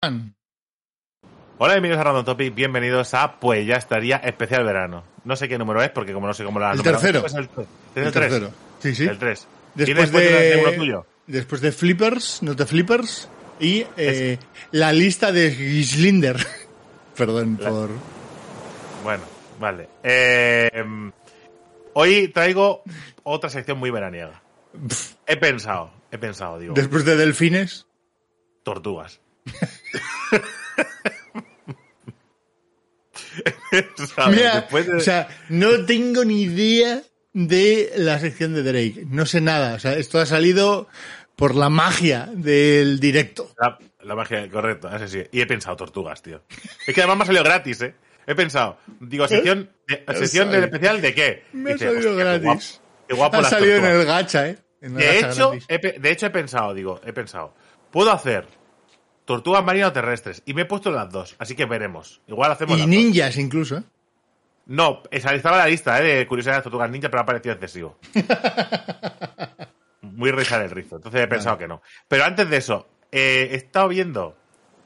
Hola, bienvenidos a Random Topic, bienvenidos a Pues ya estaría especial verano. No sé qué número es, porque como no sé cómo la El tercero. pues el, el, El 3. tercero. Sí, sí. El 3. Después de... de, tuyo? después de Flippers, no de Flippers, y eh, la lista de Gislinder. Perdón La- por... Bueno, vale. Eh, hoy traigo otra sección muy veraniega. He pensado, he pensado, digo, Después de Delfines. tortugas. He pensado, Mira, de- o sea, no tengo ni idea de la sección de Drake. No sé nada. O sea, esto ha salido por la magia del directo. La, la magia, correcto, sí. Y he pensado tortugas, tío. Es que además me ha salido gratis, ¿eh? He pensado, digo, sección, de, Me ha sección del especial de qué. Me ha salido "Hostia, qué gratis. guapo- Qué guapo Ha salido en tortugas". el gacha, ¿eh? En el De gacha hecho, gratis. he, de hecho he pensado, digo, he pensado, puedo hacer tortugas marinas o terrestres y me he puesto las dos, así que veremos. Igual hacemos Y las dos. ninjas incluso, ¿eh? No, esa estaba en la lista eh, de curiosidades de tortugas ninja, pero ha parecido excesivo. Muy rizar el rizo, entonces he pensado que no. Pero antes de eso, eh, he estado viendo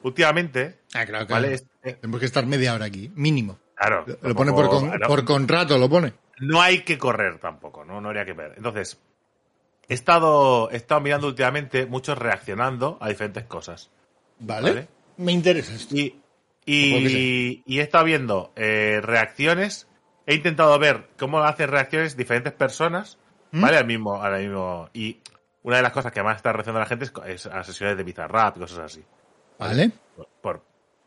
últimamente, Ah, claro, claro. ¿vale? Es- eh, Tenemos que estar media hora aquí, mínimo. claro, Lo pone por, con- por contrato, lo pone. no hay que correr tampoco, ¿no? No habría que ver. Entonces, he estado, he estado mirando últimamente muchos reaccionando a diferentes cosas. ¿Vale? Vale. Me interesa esto. Y, y, y he estado viendo eh, reacciones. He intentado ver cómo hacen reacciones diferentes personas, ¿Mm? ¿vale? Al mismo, al mismo. Y una de las cosas que más está reaccionando la gente es, es a sesiones de Bizarrap y cosas así. ¿Vale? Por, por-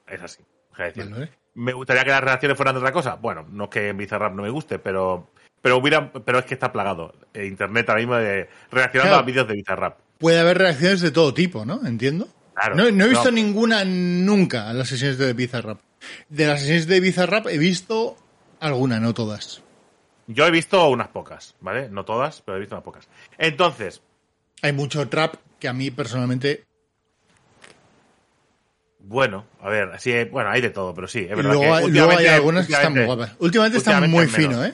es así. Es decir, Vale. ¿Me gustaría que las reacciones fueran de otra cosa? Bueno, no es que en Bizarrap no me guste, pero. Pero hubiera, pero es que está plagado. eh, Internet ahora mismo de reaccionando Claro. a vídeos de Bizarrap. Puede haber reacciones de todo tipo, ¿no? Entiendo. Claro. No, no he visto No. ninguna nunca en las sesiones de Bizarrap. De las sesiones de Bizarrap he visto alguna, no todas. Yo he visto unas pocas, ¿vale? No todas, pero he visto unas pocas. Entonces, Hay mucho trap que a mí personalmente. Bueno, a ver, sí, bueno, hay de todo, pero sí, es verdad luego, que luego hay últimamente- algunas que están muy guapas. Últimamente están muy es fino, menos. ¿eh?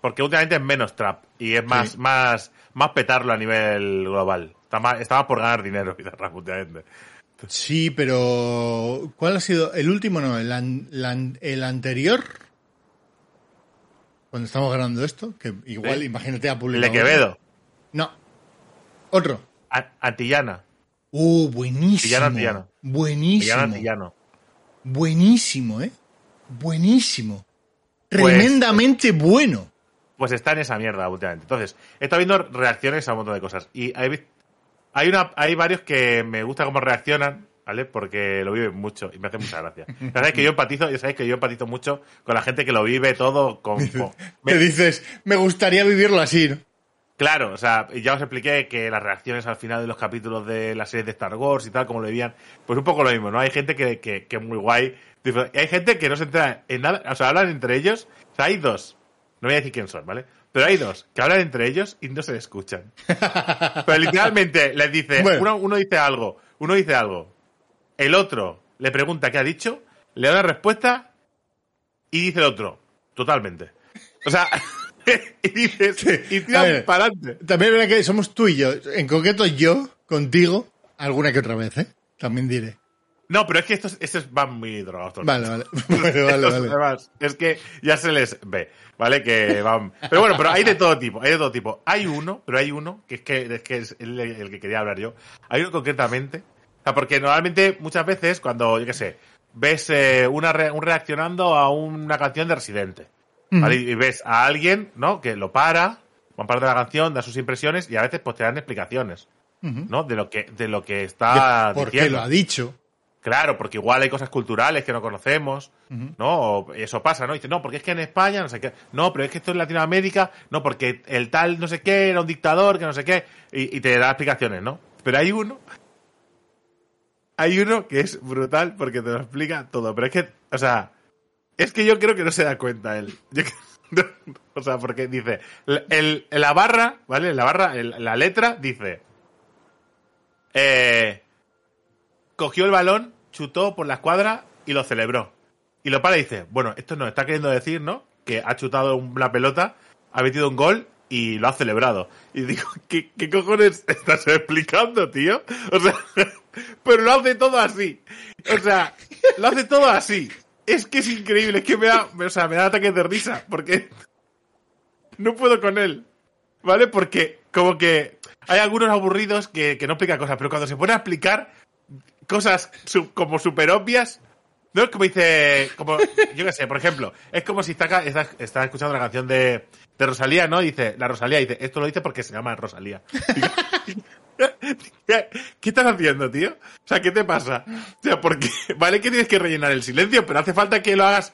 Porque últimamente es menos trap y es más, Sí. más, más petarlo a nivel global. Está más por ganar dinero, Bizarrap, últimamente. Sí, pero. ¿Cuál ha sido? El último no, el, an- la an- el anterior. Cuando estamos grabando esto, que igual, Sí. imagínate a El publicar. de Quevedo, No. Otro. A- Antillana, Uh, buenísimo. Villano Antillano. Buenísimo. Antillana, Antillano. Buenísimo, ¿eh? Buenísimo. Pues- Tremendamente bueno. Pues está en esa mierda últimamente. Entonces, he estado viendo reacciones a un montón de cosas. Y vi- hay, una, hay varios que me gusta cómo reaccionan, ¿vale? Porque lo viven mucho y me hace mucha gracia. Ya sabéis que yo empatizo, ya sabéis que yo empatizo mucho con la gente que lo vive todo con... con- me- dices, me gustaría vivirlo así, ¿no? Claro, o sea, ya os expliqué que las reacciones al final de los capítulos de la serie de Star Wars y tal, como lo vivían, pues un poco lo mismo, ¿no? Hay gente que, que, que es muy guay. Y hay gente que no se entera en nada, o sea, hablan entre ellos. O sea, hay dos, no voy a decir quién son, ¿vale? Pero hay dos que hablan entre ellos y no se escuchan. Pero literalmente les dice, Bueno. uno, uno dice algo, uno dice algo, el otro le pregunta qué ha dicho, le da la respuesta y dice el otro, totalmente. O sea, y dices, y tiran para adelante. También es verdad que somos tú y yo. En concreto yo, contigo, alguna que otra vez, ¿eh? También diré. No, pero es que estos, estos van muy drogados. todos. Vale, vale. Vale, vale, Estos, vale. además, es que ya se les ve, ¿vale? Que van. Pero bueno, pero hay de todo tipo, hay de todo tipo. Hay uno, pero hay uno, que es que es, que es el, el que quería hablar yo. Hay uno concretamente. O sea, porque normalmente, muchas veces, cuando, yo qué sé, ves eh, una re- un reaccionando a una canción de Residente, ¿vale? Y ves a alguien, ¿no? Que lo para, van parte de la canción, da sus impresiones y a veces pues te dan explicaciones. ¿no? De lo que, de lo que está Porque diciendo. lo ha dicho. Claro, porque igual hay cosas culturales que no conocemos, ¿no? O eso pasa, ¿no? Y dice, no, porque es que en España, no sé qué. No, pero es que esto en Latinoamérica, no, porque el tal no sé qué era un dictador, que no sé qué. Y, y te da explicaciones, ¿no? Pero hay uno. Hay uno que es brutal porque te lo explica todo. Pero es que, o sea, es que yo creo que no se da cuenta él. Yo que- no, o sea, porque dice, el, el- la barra, ¿vale? La barra, el- la letra dice, eh, cogió el balón, chutó por la escuadra y lo celebró. Y lo para y dice, bueno, esto nos está queriendo decir, ¿no? Que ha chutado una pelota, ha metido un gol y lo ha celebrado. Y digo, ¿qué, cojones estás explicando, tío? O sea, pero lo hace todo así. O sea, lo hace todo así. Es que es increíble, es que me da, o sea, me da ataques de risa, porque no puedo con él. ¿Vale? Porque como que hay algunos aburridos que, que no explican cosas, pero cuando se pone a explicar cosas su- como súper obvias, no es como dice, como, yo qué sé, por ejemplo, es como si está, está, está escuchando la canción de, de Rosalía, ¿no? Dice, la Rosalía dice, esto lo dice porque se llama Rosalía. ¿Qué, estás haciendo, tío? O sea, ¿qué te pasa? O sea, porque, vale que tienes que rellenar el silencio, pero hace falta que lo hagas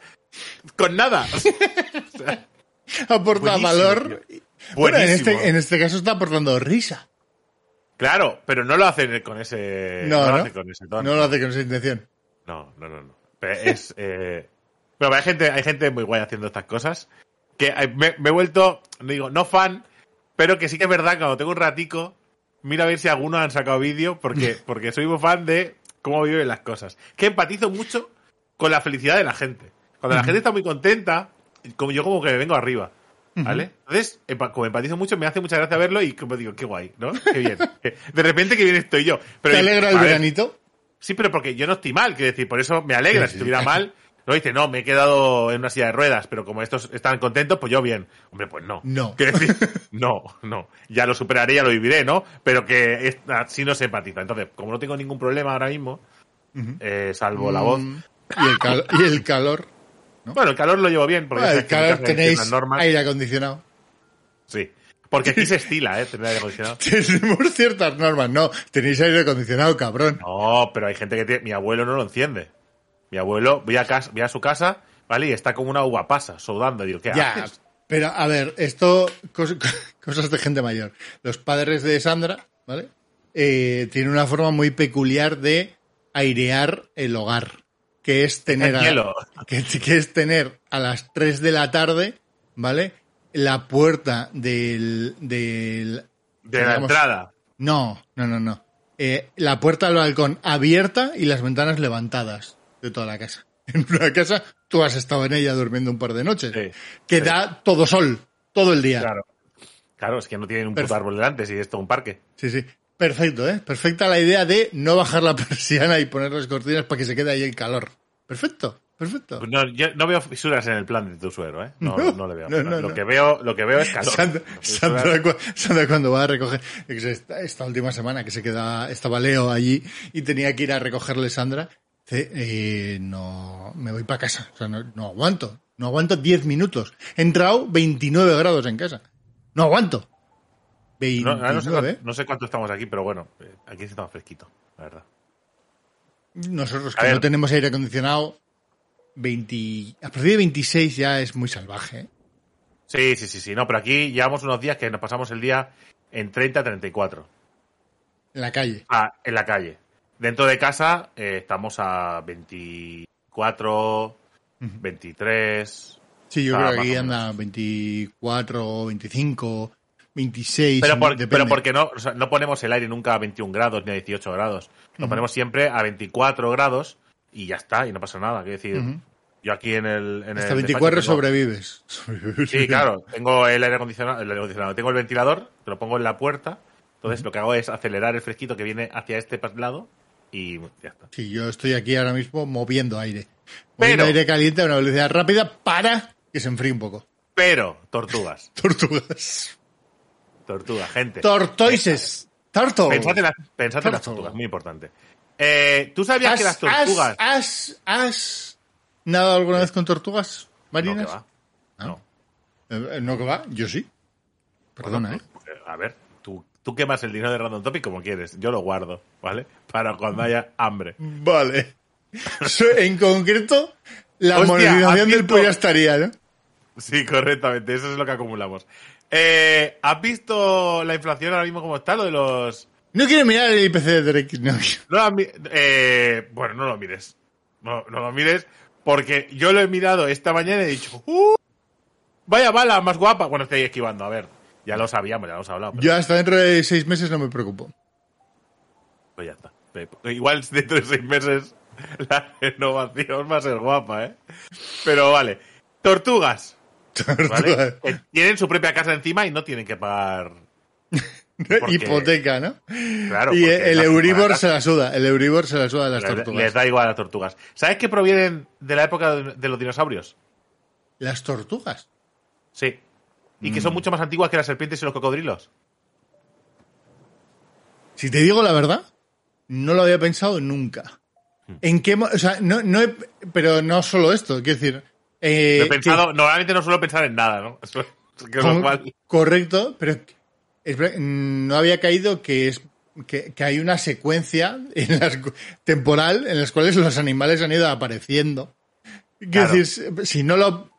con nada. O sea, Aporta valor. Bueno, en este, en este caso está aportando risa. Claro, pero no lo hacen con ese, No, lo ¿no? hace con ese tono. No lo hace con esa intención. No, no, no, no. Pero es, eh... Pero hay gente, hay gente muy guay haciendo estas cosas. Que eh, me, me he vuelto, no digo, no fan, pero que sí que es verdad, cuando tengo un ratico, mira a ver si algunos han sacado vídeo, porque, porque soy muy fan de cómo viven las cosas. Que empatizo mucho con la felicidad de la gente. Cuando la gente está muy contenta, como yo como que me vengo arriba. ¿Vale? Entonces, empa- como empatizo mucho, me hace mucha gracia verlo y como digo, qué guay, ¿no? Qué bien. De repente que bien estoy yo. Pero ¿Te alegra el ver, veranito? Sí, pero porque yo no estoy mal, quiero decir, por eso me alegra. Sí, Si estuviera mal, no dice, no, me he quedado en una silla de ruedas, pero como estos están contentos, pues yo bien. Hombre, pues no. No. Quiero decir, no, no. Ya lo superaré, ya lo viviré, ¿no? Pero que es- así no se empatiza. Entonces, como no tengo ningún problema ahora mismo, eh, salvo la voz. Mm, Y el, cal- y el calor. Bueno, el calor lo llevo bien, porque ya el que calor tenéis normas. aire acondicionado. Sí. Porque aquí se estila, ¿eh? Tener aire acondicionado. Tenemos ciertas normas. No, tenéis aire acondicionado, cabrón. No, pero hay gente que tiene. Mi abuelo no lo enciende. Mi abuelo, voy a, casa, voy a su casa, ¿vale? Y está como una uva pasa, sudando. Digo, ¿qué Ya, haces? pero a ver, esto, cos- cosas de gente mayor. Los padres de Sandra, ¿vale? Eh, tienen una forma muy peculiar de airear el hogar, que es tener a, cielo. que, que es tener a las 3 de la tarde, ¿vale? La puerta del, del De la entrada. No, no, no, no. Eh, la puerta del balcón abierta y las ventanas levantadas de toda la casa. En una casa, tú has estado en ella durmiendo un par de noches. Sí, que sí. da todo sol, todo el día. Claro. Claro, es que no tienen un puto árbol delante, si es todo un parque. Sí, sí. Perfecto, ¿eh? Perfecta la idea de no bajar la persiana y poner las cortinas para que se quede ahí el calor. Perfecto, perfecto. Pues No, yo no veo fisuras en el plan de tu suegro, ¿eh? No, No, no, le veo. no, lo. Que veo, lo que veo es calor. Sandra, Sandra Sandra cuando va a recoger, esta, esta última semana que se queda, estaba Leo allí y tenía que ir a recogerle Sandra, eh, no, me voy para casa, o sea, no, no aguanto, no aguanto 10 minutos. He entrado 29 grados en casa, no aguanto. No, 29, ahora no, sé, cuánto- no sé cuánto estamos aquí, pero bueno, eh, aquí estamos fresquito, la verdad. Nosotros que no tenemos aire acondicionado, 20, a partir de 26 ya es muy salvaje. ¿eh? Sí, sí, sí, sí. No, pero aquí llevamos unos días que nos pasamos el día en 30, 34. En la calle. Ah, en la calle. Dentro de casa eh, estamos a 24, 23. Sí, yo Ah, creo que aquí anda 24, 25, 26. Pero, por- pero porque no, o sea, no ponemos el aire nunca a 21 grados ni a 18 grados. Lo ponemos siempre a 24 grados y ya está, y no pasa nada. Quiero decir, yo aquí en el. En Hasta el 24 despacho tengo- sobrevives. Sí, claro. Tengo el aire acondicionado, el aire acondicionado. Tengo el ventilador, que lo pongo en la puerta. Entonces lo que hago es acelerar el fresquito que viene hacia este lado y ya está. Sí, yo estoy aquí ahora mismo moviendo aire. Moviendo Pero- aire caliente a una velocidad rápida para que se enfríe un poco. Pero, tortugas. Tortugas. Tortugas, gente. Tortoises. Turtle. Pensad en, las- pensad en las tortugas, muy importante. Eh, ¿Tú sabías ¿Has, que las tortugas... has, has, has nadado alguna vez con tortugas no, marinas? que va. Ah. No. Eh, no que va, yo sí. Perdona, Bueno, ¿eh? pues, eh, A ver, tú, tú quemas el dinero de Random Topic como quieres. Yo lo guardo, ¿vale? Para cuando haya hambre. Vale. En concreto, la Hostia, monetización ¿has del pollo estaría, ¿no? Sí, correctamente. Eso es lo que acumulamos. Eh, ¿Has visto la inflación ahora mismo como está? Lo de los... No quiero mirar el IPC de Drake. No. Eh, bueno, no lo mires. No, no lo mires porque yo lo he mirado esta mañana y he dicho, ¡Uh! Vaya bala más guapa. Bueno, estoy esquivando, a ver. Ya lo sabíamos, ya lo hemos hablado. pero Yo hasta dentro de seis meses no me preocupo. pues ya está. Igual dentro de seis meses la renovación va a ser guapa, ¿eh? Pero vale. Tortugas. Que tienen su propia casa encima y no tienen que pagar. porque- Hipoteca, ¿no? Claro, y el Euribor se la suda. El Euribor se la suda a las Les- tortugas. Les da igual a las tortugas. ¿Sabes que provienen de la época de los dinosaurios? Las tortugas. Sí. Y que Mm. son mucho más antiguas que las serpientes y los cocodrilos. Si te digo la verdad, no lo había pensado nunca. Hmm. ¿En qué O sea, no, no he- pero no solo esto, quiero decir. Eh, He pensado, que- normalmente no suelo pensar en nada, ¿no? Eso- con- cual- correcto, pero es no había caído que es que, que hay una secuencia en las cu- temporal en las cuales los animales han ido apareciendo. Claro. decir, si- no lo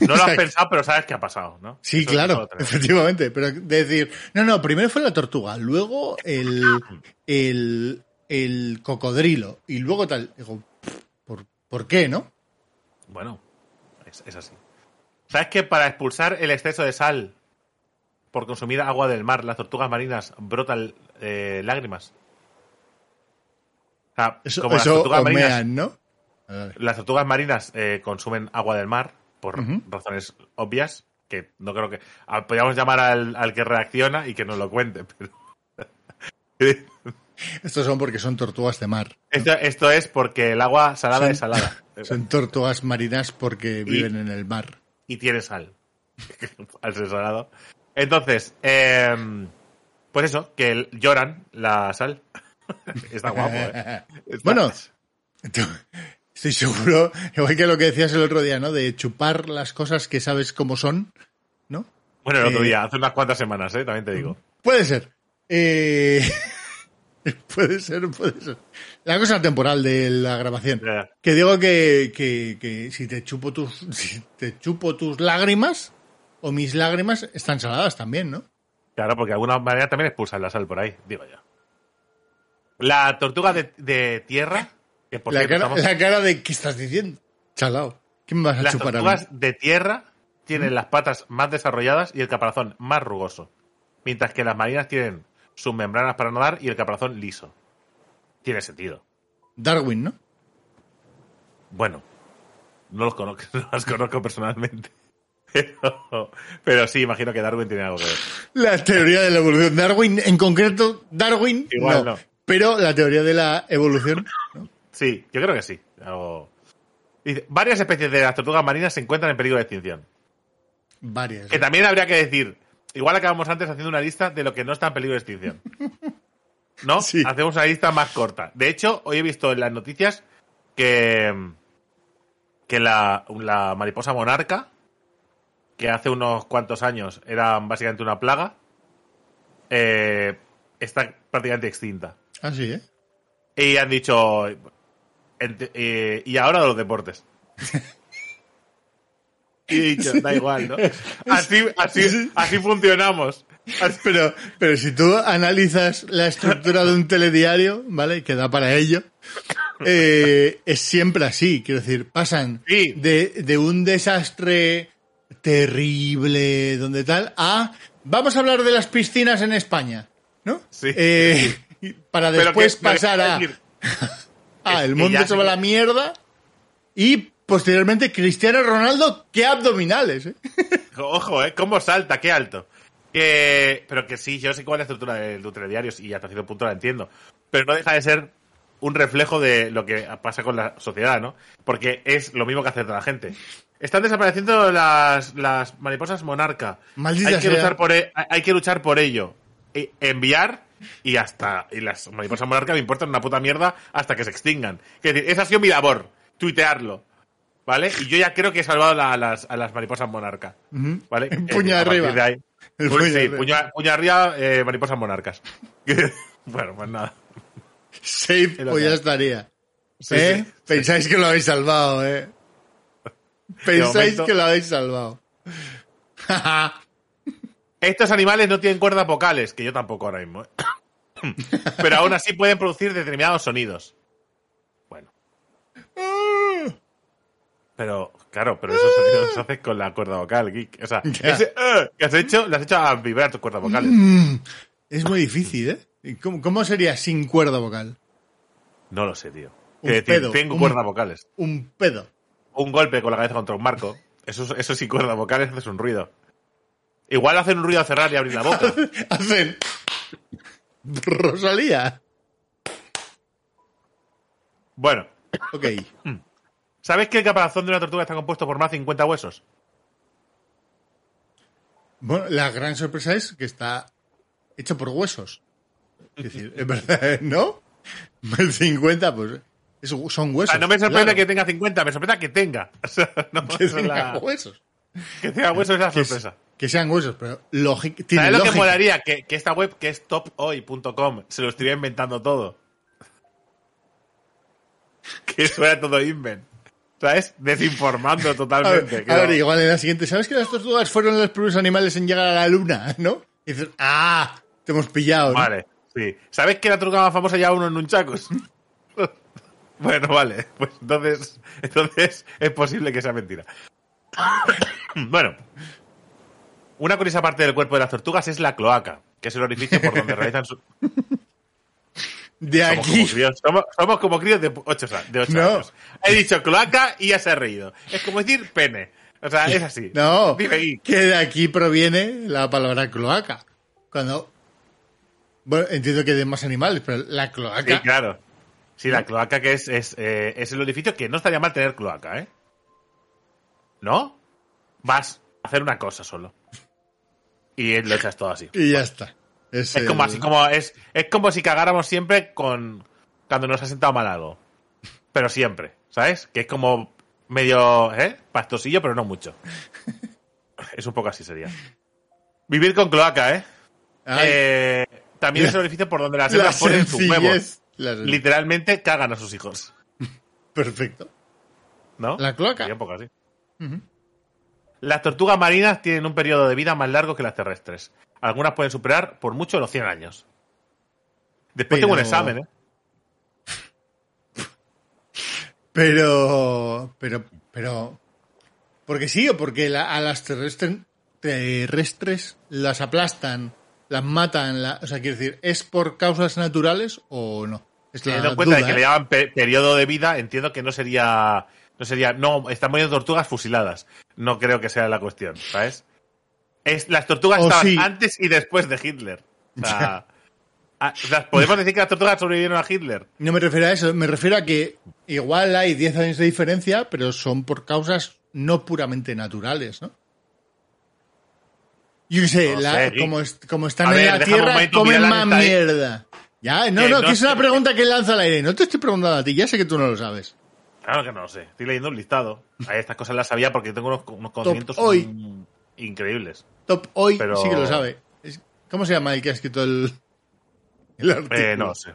No lo has pensado, pero sabes qué ha pasado, ¿no? Sí, Eso- claro, efectivamente. Pero decir, no, no, primero fue la tortuga, luego el, el, el cocodrilo y luego tal. Digo, ¿por, ¿por qué, no? Bueno, es, es así. ¿Sabes que para expulsar el exceso de sal por consumir agua del mar, las tortugas marinas brotan eh, lágrimas? O sea, Eso, como las tortugas marinas, ¿no? Las tortugas marinas eh, consumen agua del mar por razones obvias, que no creo que... ah, Podríamos llamar al, al que reacciona y que nos lo cuente, pero... Estos son porque son tortugas de mar. esto, esto es porque el agua salada Son- es salada. Son tortugas marinas porque viven en el mar. y tiene sal. Al ser salado. Entonces, em, pues eso, que lloran la sal. Está guapo, ¿eh? Está- Bueno, estoy seguro, igual que lo que decías el otro día, ¿no? De chupar las cosas que sabes cómo son, ¿no? Bueno, el otro eh, día, hace unas cuantas semanas, ¿eh? También te digo. Puede ser. Eh, puede ser, puede ser. La cosa temporal de la grabación. Que digo que, que, que si te chupo tus si te chupo tus lágrimas o mis lágrimas están saladas también, ¿no? Claro, porque de alguna manera también expulsan la sal por ahí, digo yo. La tortuga de, de tierra, que por La cierto, cara, estamos- la cara de ¿qué estás diciendo? Chalao. ¿Qué me vas a las chupar a mí? tortugas de tierra tienen las patas más desarrolladas y el caparazón más rugoso. Mientras que las marinas tienen sus membranas para nadar y el caparazón liso. Tiene sentido. Darwin, ¿no? Bueno, no los conozco, no las conozco personalmente. Pero, pero sí, imagino que Darwin tiene algo que ver. La teoría de la evolución. Darwin, en concreto, Darwin, Igual no. no. Pero la teoría de la evolución, ¿no? Sí, yo creo que sí. Algo... Dice, varias especies de las tortugas marinas se encuentran en peligro de extinción. Varias. Que también habría que decir, igual acabamos antes haciendo una lista de lo que no está en peligro de extinción. ¿No? Sí. Hacemos una lista más corta. De hecho, hoy he visto en las noticias que, que la, la mariposa monarca, que hace unos cuantos años era básicamente una plaga, eh, está prácticamente extinta. Ah, sí, ¿eh? Y han dicho, eh, y ahora los deportes. y he dicho, da igual, ¿no? Así, así, así funcionamos. Pero, pero si tú analizas la estructura de un telediario, ¿vale? Que da para ello, eh, es siempre así. Quiero decir, pasan Sí. de, de un desastre terrible, donde tal, a vamos a hablar de las piscinas en España, ¿no? Sí. Eh, para después que- pasar a, a el mundo se va la mierda y posteriormente Cristiano Ronaldo, qué abdominales, ¿eh? Ojo, ¿eh? ¿Cómo salta? Qué alto. Que, pero que sí, yo sé cuál es la estructura de los telediarios y hasta cierto punto la entiendo. Pero no deja de ser un reflejo de lo que pasa con la sociedad, ¿no? Porque es lo mismo que hace toda la gente. Están desapareciendo las, las mariposas monarca. Maldita hay que sea. luchar por e- hay que luchar por ello. E- enviar y hasta y las mariposas monarca me importan una puta mierda hasta que se extingan. Es decir, esa ha sido mi labor, tuitearlo. ¿Vale? Y yo ya creo que he salvado la- a, las, a las mariposas monarca. ¿Vale? En Eh, puño arriba. de ahí- El Pues puño sí, arriba. puño, puño arriba, eh, mariposas monarcas. bueno, pues nada. Safe, pues ya estaría. Sí, ¿Eh? sí. Pensáis que lo habéis salvado, ¿eh? Pensáis momento- que lo habéis salvado. Estos animales no tienen cuerdas vocales, que yo tampoco ahora mismo. ¿eh? Pero aún así pueden producir determinados sonidos. Bueno. Pero, claro, pero esos sonidos los haces con la cuerda vocal, Geek. O sea, ese "eh", que has hecho, lo has hecho a vibrar tus cuerdas vocales. es muy difícil, ¿eh? ¿Y ¿Cómo, cómo sería sin cuerda vocal? No lo sé, tío. Un Es decir, pedo, tengo un- cuerdas vocales. Un pedo. Un golpe con la cabeza contra un marco. Eso, eso sí, cuerdas vocales haces un ruido. Igual hacen un ruido a cerrar y abrir la boca. Hacen. Rosalía. Bueno, Ok. ¿Sabes que el caparazón de una tortuga está compuesto por más de 50 huesos? Bueno, la gran sorpresa es que está hecho por huesos. Es decir, es verdad, ¿no? El 50, pues es- son huesos. no me sorprende claro, que tenga 50, me sorprende que tenga. O sea, no, que tenga la- huesos. que tenga huesos es la sorpresa. que sean huesos, pero tiene ¿Sabes lo que molaría? Que, que esta web, que es tophoy.com, se lo estuviera inventando todo. Que eso era todo invent. ¿Sabes? Desinformando A totalmente. ver, a ver, no. igual en la siguiente, ¿sabes que las tortugas fueron los primeros animales en llegar a la luna? ¿No? Y dices, ¡ah! Te hemos pillado. ¿no? Vale, sí. ¿Sabes que la tortuga más famosa lleva uno en un chacos? bueno, vale. Pues entonces, entonces es posible que sea mentira. bueno. Una curiosa parte del cuerpo de las tortugas es la cloaca, que es el orificio por donde realizan su... De Somos aquí. como críos, somos, somos como críos de 8 de ocho No. años. He dicho cloaca y ya se ha reído. Es como decir pene. O sea, es así. No, que de aquí proviene la palabra cloaca. Cuando. Bueno, entiendo que de más animales, pero la cloaca. Sí, claro. Sí, la cloaca que es, es, eh, es el orificio que no estaría mal tener cloaca, ¿eh? ¿No? Vas a hacer una cosa solo. Y lo echas todo así. Y ya está. Es, Es como el- así, como es, es como si cagáramos siempre con cuando nos ha sentado mal algo. Pero siempre, ¿sabes? Que es como medio, ¿eh? Pastosillo, pero no mucho. Es un poco así sería. Vivir con cloaca, ¿eh? Eh, también La- es el orificio por donde las la hembras ponen sus huevos. Literalmente cagan a sus hijos. Perfecto. ¿No? La cloaca. Sería un poco así. Las tortugas marinas tienen un periodo de vida más largo que las terrestres. Algunas pueden superar por mucho los 100 años. Después tengo un Pero- examen, ¿eh? Pero. Pero. Pero. Porque sí, o porque la- a las terrestres, terrestres las aplastan, las matan. la- o sea, quiero decir, ¿es por causas naturales o no? Teniendo en cuenta de duda, que ¿eh? le llaman pe- periodo de vida, entiendo que no sería. No sería. No, están muriendo tortugas fusiladas. No creo que sea la cuestión, ¿sabes? Es, las tortugas estaban sí. antes y después de Hitler. O sea, o sea, ¿Podemos decir que las tortugas sobrevivieron a Hitler? No me refiero a eso, me refiero a que igual hay 10 años de diferencia, pero son por causas no puramente naturales, ¿no? Yo sé, No la- sé, como, como están A en ver, la Tierra, momento comen más mierda. Ya, no, no, no que es una pregunta que lanza al aire. No te estoy preguntando a ti, ya sé que tú no lo sabes. Claro que no lo sé. Estoy leyendo un listado. Ahí estas cosas las sabía porque tengo unos, unos conocimientos hoy. mm, increíbles. Top hoy Pero- sí que lo sabe. ¿Cómo se llama el que ha escrito el, el artículo? Eh, no sé.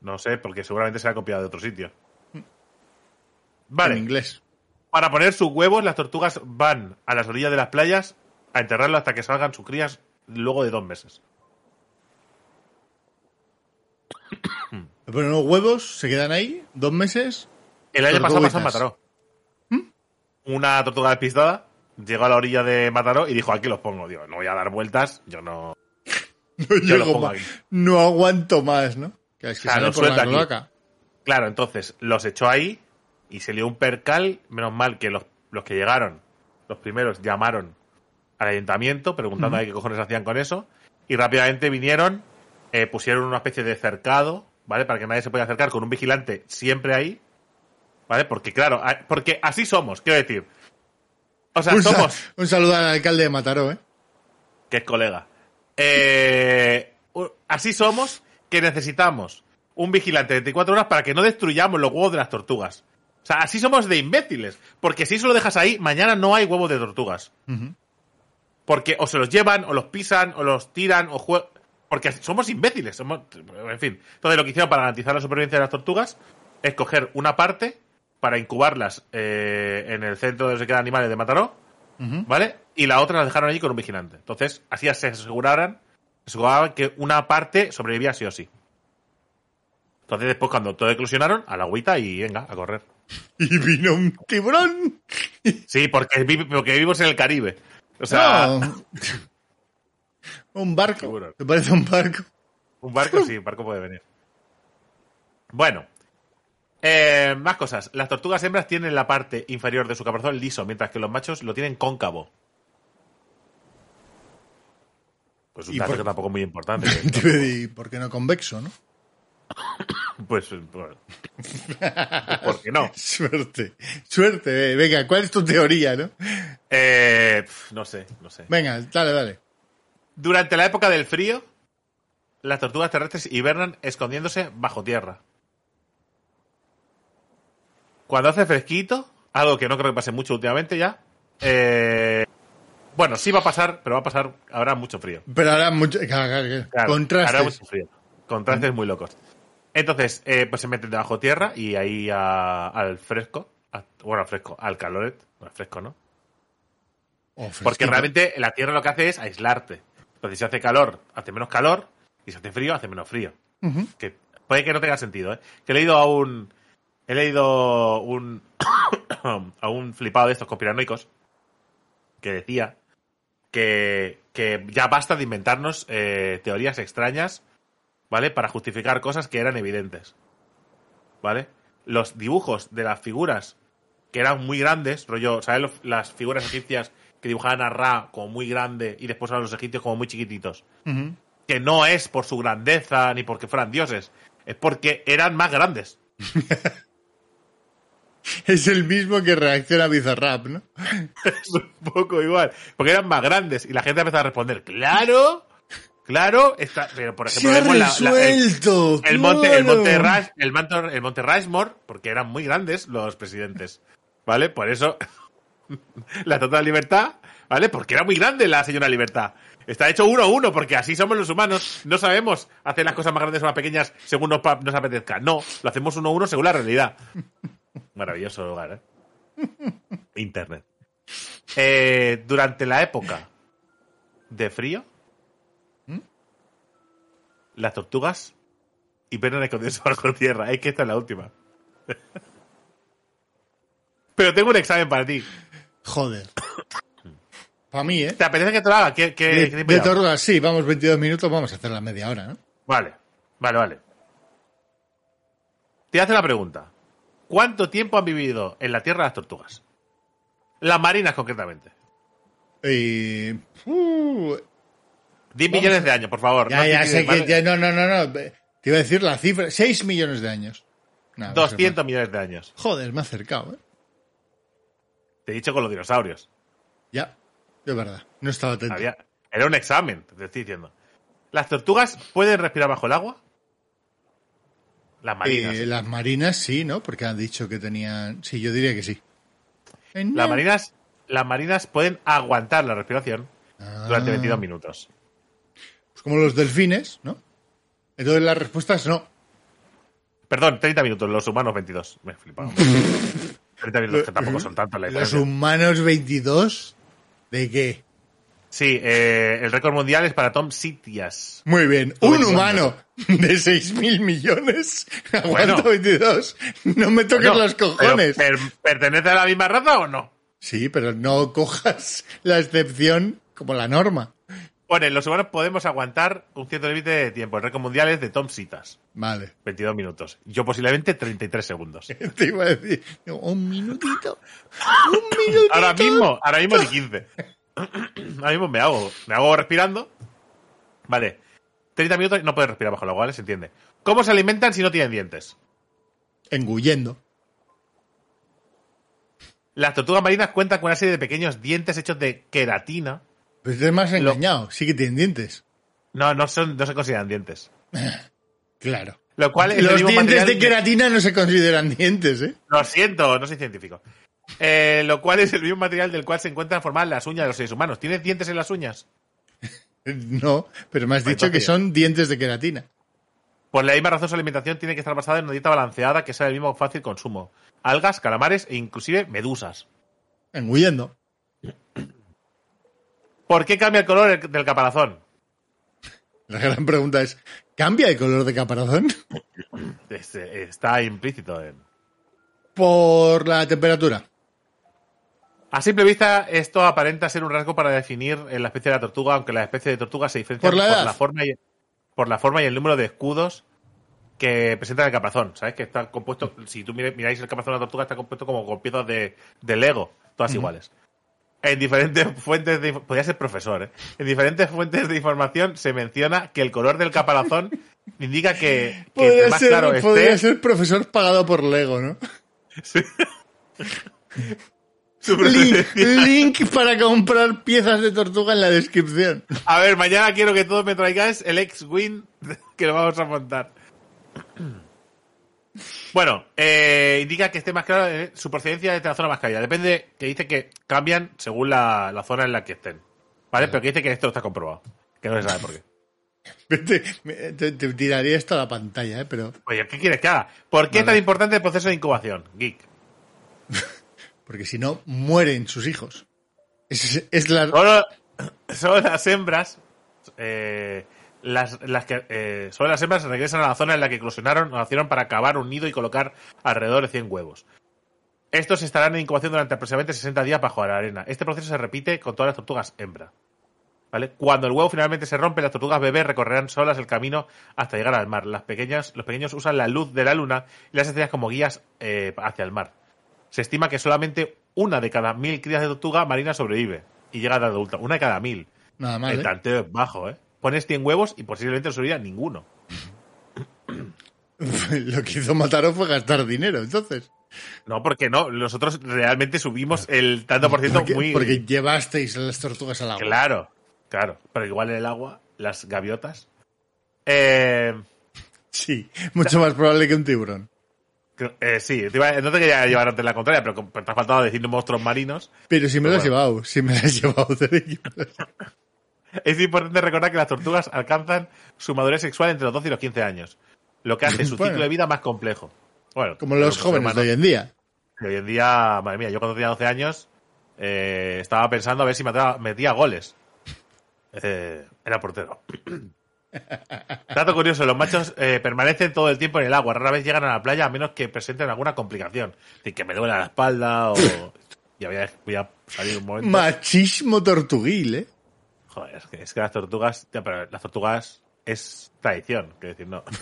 No sé, porque seguramente se ha copiado de otro sitio. En Vale. inglés. Para poner sus huevos, las tortugas van a las orillas de las playas a enterrarlo hasta que salgan sus crías luego de dos meses. Ponen los huevos, se quedan ahí dos meses. El año pasado pasó en. Mataró. Una tortuga despistada llegó a la orilla de Mataró y dijo, aquí los pongo. Digo, no voy a dar vueltas, yo no... No, Yo pongo aquí. no aguanto más, ¿no? Que es que Claro, sale por la suelta aquí. cloaca. Claro, entonces los echó ahí y se lió un percal. Menos mal que los, los que llegaron, los primeros, llamaron al ayuntamiento preguntando a qué cojones hacían con eso. Y rápidamente vinieron, eh, pusieron una especie de cercado, ¿vale? Para que nadie se pueda acercar con un vigilante siempre ahí, ¿vale? Porque claro, porque así somos, quiero decir. O sea, Un, somos un saludo al alcalde de Mataró, ¿eh? que es colega. Eh, así somos que necesitamos un vigilante de 24 horas para que no destruyamos los huevos de las tortugas. O sea, así somos de imbéciles. Porque si eso lo dejas ahí, mañana no hay huevos de tortugas. Porque o se los llevan, o los pisan, o los tiran, o jue- Porque somos imbéciles. Somos... En fin. Entonces lo que hicieron para garantizar la supervivencia de las tortugas es coger una parte para incubarlas eh, en el centro de qué animales de Mataró Ujú. ¿vale? Y la otra la dejaron allí con un vigilante. Entonces, así se aseguraran, se aseguraban que una parte sobrevivía sí o sí. Entonces, después, cuando todo eclosionaron, a la agüita y venga, a correr. Y vino un tiburón. Sí, porque, vi- porque vivimos en el Caribe. O sea, No. un barco. ¿Te parece un barco? un barco sí, un barco puede venir. Bueno, Eh, más cosas. Las tortugas hembras tienen la parte inferior de su caparazón liso, mientras que los machos lo tienen cóncavo. Pues un ¿Y dato por- que tampoco es muy importante. ¿Y por qué no convexo, no? pues, pues, ¿por qué no? Suerte. Suerte. eh. Venga, ¿cuál es tu teoría, no? Eh, no sé, no sé. Venga, dale, dale. Durante la época del frío, las tortugas terrestres hibernan escondiéndose bajo tierra. Cuando hace fresquito, algo que no creo que pase mucho últimamente ya, eh, bueno, sí va a pasar, pero va a pasar, habrá mucho frío. Pero ahora mucho. claro, Contrastes. Hará mucho frío. Contrastes muy locos. Entonces, eh, pues se meten debajo tierra y ahí a- al fresco, a- bueno, al fresco, al caloret, al fresco, ¿no? O fresquito. Porque realmente la tierra lo que hace es aislarte. Entonces, si hace calor, hace menos calor, y si hace frío, hace menos frío. Que puede que no tenga sentido, ¿eh? Que he leído a un. He leído un. a un flipado de estos conspiranoicos que decía que, que ya basta de inventarnos eh, teorías extrañas, ¿vale? Para justificar cosas que eran evidentes. ¿Vale? Los dibujos de las figuras que eran muy grandes, rollo, ¿sabes? Las figuras egipcias que dibujaban a Ra como muy grande y después a los egipcios como muy chiquititos que no es por su grandeza ni porque fueran dioses, es porque eran más grandes. Es el mismo que reacciona a Bizarrap, ¿no? es un poco igual. Porque eran más grandes y la gente empezó a responder, claro, claro, está, pero por ejemplo, Se ha vemos la- la- el, monte, el monte, el, monte, el monte Rushmore, porque eran muy grandes los presidentes, ¿vale? Por eso, la total libertad, ¿vale? Porque era muy grande la señora libertad. Está hecho uno a uno, porque así somos los humanos. No sabemos hacer las cosas más grandes o más pequeñas según nos, nos apetezca. No, lo hacemos uno a uno según la realidad. Maravilloso lugar, ¿eh? Internet. Eh, durante la época de frío, las tortugas hibernan escondidas bajo tierra. Es que esta es la última. Pero tengo un examen para ti. Joder. Para mí, ¿eh? ¿Te apetece que te lo haga? ¿Qué, qué- De, qué tortugas, sí, vamos 22 minutos, vamos a hacer la media hora, ¿no? Vale, vale, vale. Te hace la pregunta. ¿Cuánto tiempo han vivido en la Tierra las tortugas? Las marinas, concretamente. Y... uh, 10 millones de años, por favor. ya, No ya sé que... ya- no, no, no, no. Te iba a decir la cifra. 6 millones de años. Ser 200 millones de años. Joder, me ha acercado, ¿eh? Te he dicho con los dinosaurios. Ya, de verdad. No estaba atento. Había- Era un examen, te estoy diciendo. ¿Las tortugas pueden respirar bajo el agua? Las marinas. Eh, las marinas sí, ¿no? Porque han dicho que tenían... Sí, yo diría que sí. Las marinas, las marinas pueden aguantar la respiración durante Ah. 22 minutos. Pues como los delfines, ¿no? Entonces la respuesta es no. Perdón, 30 minutos, los humanos 22. Me he flipado. 30 minutos, que tampoco son tantos la Los diferencia. humanos 22, ¿de qué? Sí, eh, el récord mundial es para Tom Sitias. Muy bien. Un 22. humano de 6.000 millones. Bueno. Aguanto 22. No me toques Bueno, los cojones. pero, per- ¿Pertenece a la misma raza o no? Sí, pero no cojas la excepción como la norma. Pone, los humanos podemos aguantar un cierto límite de tiempo. El récord mundial es de Tom Sitas. Vale. 22 minutos. Yo posiblemente 33 segundos. Te iba a decir, no, un minutito. Un minutito. Ahora mismo, ahora mismo ni 15. Ahora mismo me hago, me hago respirando. Vale. 30 minutos y no puedes respirar bajo el agua, ¿vale? Se entiende. ¿Cómo se alimentan si no tienen dientes? Engullendo. Las tortugas marinas cuentan con una serie de pequeños dientes hechos de queratina. Pues te más engañado. Sí que tienen dientes. No, no, son, no se consideran dientes. Claro. Lo cual Los dientes de queratina no se consideran dientes, ¿eh? Lo siento, no soy científico. Eh, lo cual es el mismo material del cual se encuentran formadas las uñas de los seres humanos. ¿Tienes dientes en las uñas? No, pero me has dicho que son dientes de queratina. Por la misma razón su alimentación tiene que estar basada en una dieta balanceada que sea del mismo fácil consumo. Algas, calamares e inclusive medusas. Engullendo. ¿Por qué cambia el color del caparazón? La gran pregunta es, ¿cambia el color de caparazón? Este, está implícito en... Por la temperatura. A simple vista, esto aparenta ser un rasgo para definir la especie de la tortuga, aunque la especie de tortuga se diferencia Por la forma y, por la forma y el número de escudos que presentan el caparazón, ¿sabes? Que está compuesto, si tú miráis el caparazón de la tortuga, está compuesto como con piezas de, de Lego, todas iguales. En diferentes fuentes de... Podría ser profesor, ¿eh? En diferentes fuentes de información se menciona que el color del caparazón indica que, que Podría más ser, claro podría esté... ser profesor pagado por Lego, ¿no? su Link, link para comprar piezas de tortuga en la descripción. A ver, mañana quiero que todos me traigáis el X-Wing que lo vamos a montar. Bueno, eh, indica que esté más claro eh, su procedencia desde la zona más cálida. Depende, que dice que cambian según la, la zona en la que estén. ¿Vale? Pero que dice que esto está comprobado. Que no se sabe por qué. Te, me- te- te tiraría esto a la pantalla, ¿eh? Pero... Oye, ¿qué quieres que haga? ¿Por qué es tan importante el proceso de incubación, Geek? Porque si no, mueren sus hijos. Es, la... Solo, las hembras, eh, las, las que, eh, solo las hembras regresan a la zona en la que eclosionaron o nacieron para cavar un nido y colocar alrededor de 100 huevos. Estos estarán en incubación durante aproximadamente 60 días bajo la arena. Este proceso se repite con todas las tortugas hembra. ¿Vale? Cuando el huevo finalmente se rompe, las tortugas bebés recorrerán solas el camino hasta llegar al mar. Las pequeñas, los pequeños usan la luz de la luna y las estrellas como guías eh, hacia el mar. Se estima que solamente una de cada mil crías de tortuga marina sobrevive y llega a edad adulta. Una de cada mil. Nada mal, El ¿eh? tanteo es bajo, ¿eh? Pones 100 huevos y posiblemente no sobreviva ninguno. Lo que hizo Mataro fue gastar dinero, entonces. No, porque no. Nosotros realmente subimos el tanto por ciento Porque, muy... porque llevasteis las tortugas al agua. Claro, claro. Pero igual en el agua, las gaviotas... Eh, Sí, mucho más probable que un tiburón. Eh, sí, te iba- no te quería llevar antes la contraria, pero te ha faltado decir monstruos marinos. Pero si me lo has Bueno. llevado, si me lo has llevado. Es importante recordar que las tortugas alcanzan su madurez sexual entre los 12 y los 15 años, lo que hace su Bueno. ciclo de vida más complejo. Bueno, Como los pero, jóvenes de hoy en día. que hoy en día, madre mía, yo cuando tenía 12 años eh, estaba pensando a ver si metía, metía goles. Eh, era portero. Dato curioso, los machos eh, permanecen todo el tiempo en el agua, rara vez llegan a la playa a menos que presenten alguna complicación. Decir, que me duele la espalda o... Ya voy a, voy a salir un momento. Machismo tortuguil, ¿eh? Joder, es que, es que las tortugas... ya, pero las tortugas es tradición, quiero decir, no.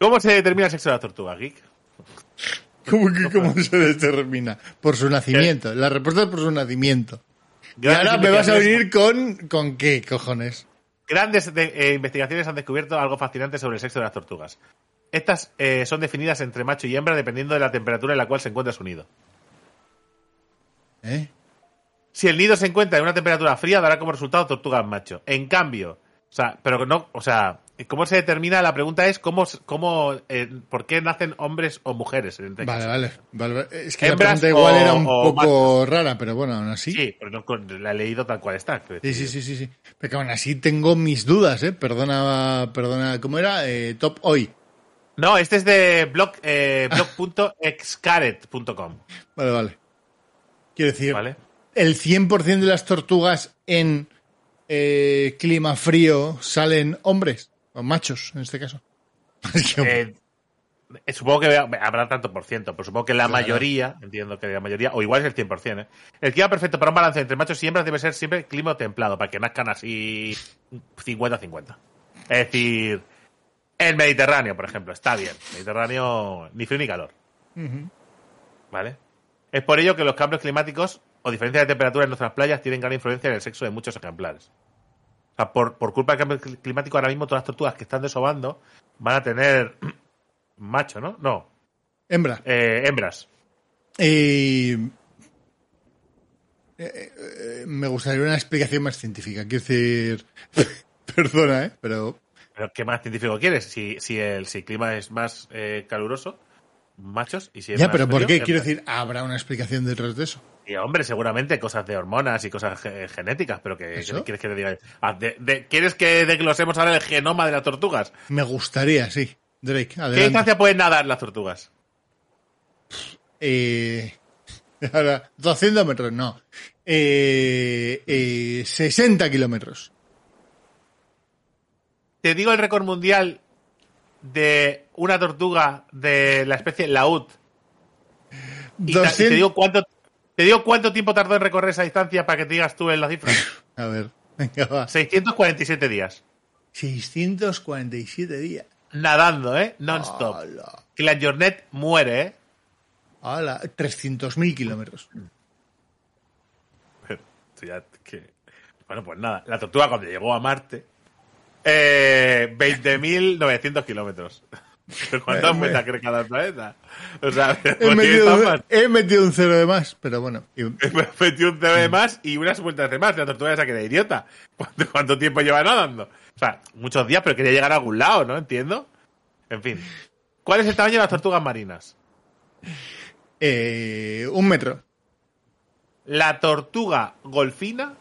¿Cómo se determina el sexo de la tortuga, Geek? ¿Cómo que cómo se determina? Por su nacimiento. La respuesta es por su nacimiento. Y ahora me vas a venir con... ¿Con qué, cojones? Grandes de- eh, investigaciones han descubierto algo fascinante sobre el sexo de las tortugas. Estas eh, son definidas entre macho y hembra dependiendo de la temperatura en la cual se encuentra su nido. ¿Eh? Si el nido se encuentra en una temperatura fría, dará como resultado tortugas macho. En cambio, o sea, pero no, o sea, ¿cómo se determina? La pregunta es cómo, cómo eh, ¿por qué nacen hombres o mujeres? En este Vale, caso? vale, vale, vale. Es que la pregunta igual o- era un poco rara, pero bueno, aún así. Sí, pero no con- la he leído tal cual está. Sí, sí, sí, sí, sí. Pero aún así tengo mis dudas, ¿eh? Perdona, perdona, ¿cómo era? Eh, top hoy. No, este es de blog, eh, blog.excaret.com. Vale, vale. Quiero decir, ¿Vale? el 100% de las tortugas en eh, clima frío salen hombres, o machos en este caso. Eh, eh, supongo que habrá tanto por ciento, pero supongo que la Claro. mayoría, entiendo que la mayoría, o igual es el 100%, ¿eh? El clima perfecto para un balance entre machos y hembras debe ser siempre clima templado, para que nazcan así 50-50. Es decir, el Mediterráneo, por ejemplo, está bien. Mediterráneo, ni frío ni calor. ¿Vale? Es por ello que los cambios climáticos o diferencias de temperatura en nuestras playas tienen gran influencia en el sexo de muchos ejemplares. O sea, por, por culpa del cambio cl- climático, ahora mismo todas las tortugas que están desobando van a tener macho, ¿no? No, Hembra. eh, hembras. Eh, eh, eh, me gustaría una explicación más científica. Quiero decir, perdona, ¿eh? Pero ¿Pero qué más científico quieres? Si, si el si el clima es más eh, caluroso, machos, y si es ya, pero ¿por qué? Quiero decir, habrá una explicación detrás de eso. Y hombre, seguramente cosas de hormonas y cosas ge- genéticas, pero que, ¿quieres que te diga? Ah, de- de- ¿Quieres que desglosemos ahora el genoma de las tortugas? Me gustaría, sí. Drake, ¿Qué distancia pueden nadar las tortugas? Eh, ahora, 200 metros, no. Eh, eh, 60 kilómetros. Te digo el récord mundial de una tortuga de la especie laúd. Y, ta- y 200 te digo cuánto te digo cuánto tiempo tardó en recorrer esa distancia para que te digas tú en la cifra. A ver, venga, va. 647 días. 647 días. Nadando, ¿eh? Non-stop. Que la Jornet muere, ¿eh? Hola. 300.000 kilómetros. Bueno, pues nada. La tortuga cuando llegó a Marte... Eh, 20.900 kilómetros. ¿Pero ¿Cuántas Eh, vueltas cree cada planeta? O sea, He ¿por qué metido, un, mal? he metido un cero de más, pero bueno. y- Me metí un TV de más y unas vueltas de más. La tortuga esa que era idiota. ¿Cuánto, cuánto tiempo lleva nadando? O sea, muchos días, pero quería llegar a algún lado, ¿no? Entiendo. En fin. ¿Cuál es el tamaño de las tortugas marinas? eh, un metro. La tortuga golfina.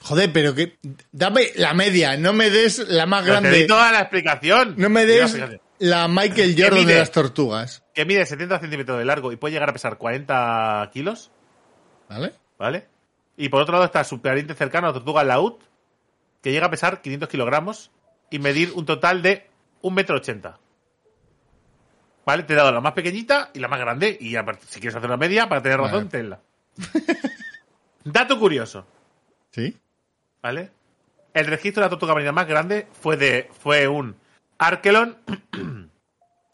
Joder, pero que. Dame la media, no me des la más Pero Te grande. toda la explicación. No me des. La Michael Jordan mide? de las tortugas. Que mide 70 centímetros de largo y puede llegar a pesar 40 kilos. ¿Vale? ¿Vale? Y por otro lado está su pariente cercano, la tortuga laúd, que llega a pesar 500 kilogramos y medir un total de 1,80 metro. ochenta. ¿Vale? Te he dado la más pequeñita y la más grande. Y aparte, si quieres hacer una media, para tener razón, Vale. tenla. Dato curioso, Sí. ¿vale? El registro de la tortuga marina más grande fue de fue un Arkelon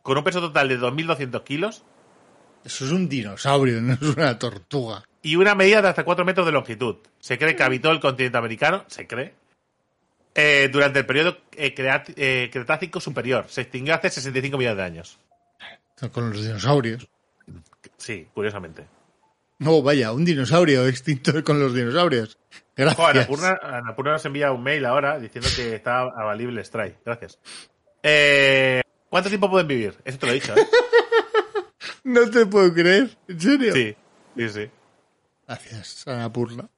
con un peso total de 2.200 kilos Eso es un dinosaurio, no es una tortuga. y una medida de hasta 4 metros de longitud. Se cree que habitó el continente americano, se cree, eh, durante el periodo eh, eh, Cretácico superior. Se extinguió hace 65 millones de años. Con los dinosaurios. Sí, curiosamente. No, vaya, un dinosaurio extinto con los dinosaurios. Gracias. Annapurna, Annapurna nos envía un mail ahora diciendo que está avalible Strike. Gracias. Eh, ¿Cuánto tiempo pueden vivir? Eso te lo he dicho, ¿eh? No te puedo creer. ¿En serio? Sí, sí, sí. Gracias, Annapurna.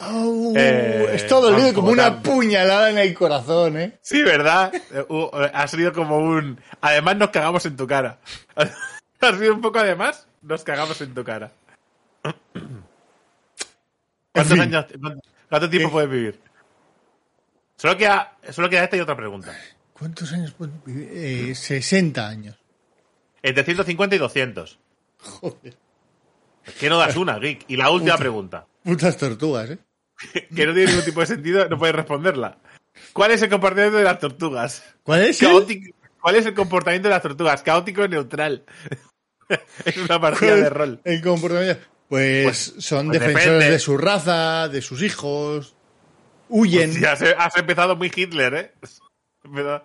Oh, Eh, esto ha dolido como como una tal. puñalada en el corazón, ¿eh? Sí, ¿verdad? Eh, uh, ha sido como un... Además nos cagamos en tu cara. ha sido un poco además, nos cagamos en tu cara. ¿Cuántos fin. años, cuánto, tiempo puedes vivir? Solo queda, solo queda esta y otra pregunta. ¿Cuántos años puedo vivir? Eh, 60 años. Entre 150 y 200. Joder. ¿Qué no das una, Geek? Y la última Puta. pregunta, Putas tortugas, ¿eh? que no tiene ningún tipo de sentido, no puedes responderla. ¿Cuál es el comportamiento de las tortugas? ¿Cuál es? Caótico. ¿Cuál es el comportamiento de las tortugas? Caótico y neutral. es una partida de rol. El comportamiento. Pues, Pues- son pues defensores depende. de su raza, de sus hijos. Huyen. Hostia, has, has empezado muy Hitler, ¿eh?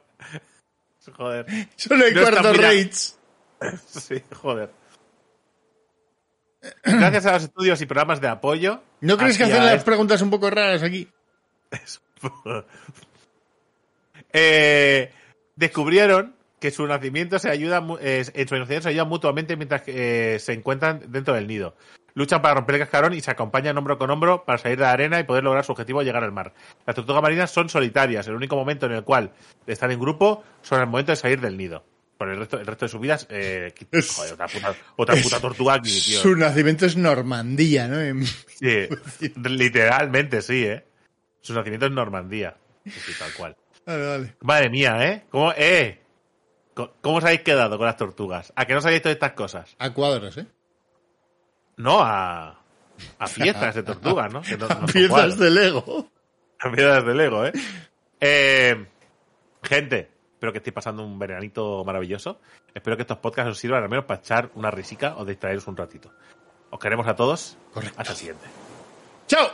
Joder. Son el no cuarto Reich. Sí, joder. Gracias a los estudios y programas de apoyo. ¿No crees que hacen las este- preguntas un poco raras aquí? Eh, descubrieron que su nacimiento se ayuda, eh, en su nacimiento se ayudan mutuamente mientras que eh, se encuentran dentro del nido. Luchan para romper el cascarón y se acompañan hombro con hombro para salir de la arena y poder lograr su objetivo de llegar al mar. Las tortugas marinas son solitarias. El único momento en el cual están en grupo son el momento de salir del nido. Por el resto, el resto de sus vidas, eh, Es- joder, otra puta, otra puta tortuga aquí, tío. Su nacimiento es Normandía, ¿no? Sí, literalmente sí, ¿eh? Su nacimiento en Normandía. Sí, tal cual. Vale, vale. Madre mía, ¿eh? ¿Cómo, eh? ¿Cómo os habéis quedado con las tortugas? ¿A que no sabéis todas estas cosas? A cuadros, ¿eh? No, a, a piezas de tortugas, ¿no? Que no- no son Piezas de Lego. A piezas de Lego, ¿eh? Eh, Gente, espero que estéis pasando un veranito maravilloso. Espero que estos podcasts os sirvan al menos para echar una risica o distraeros un ratito. Os queremos a todos. Correcto. Hasta el siguiente. ¡Chao!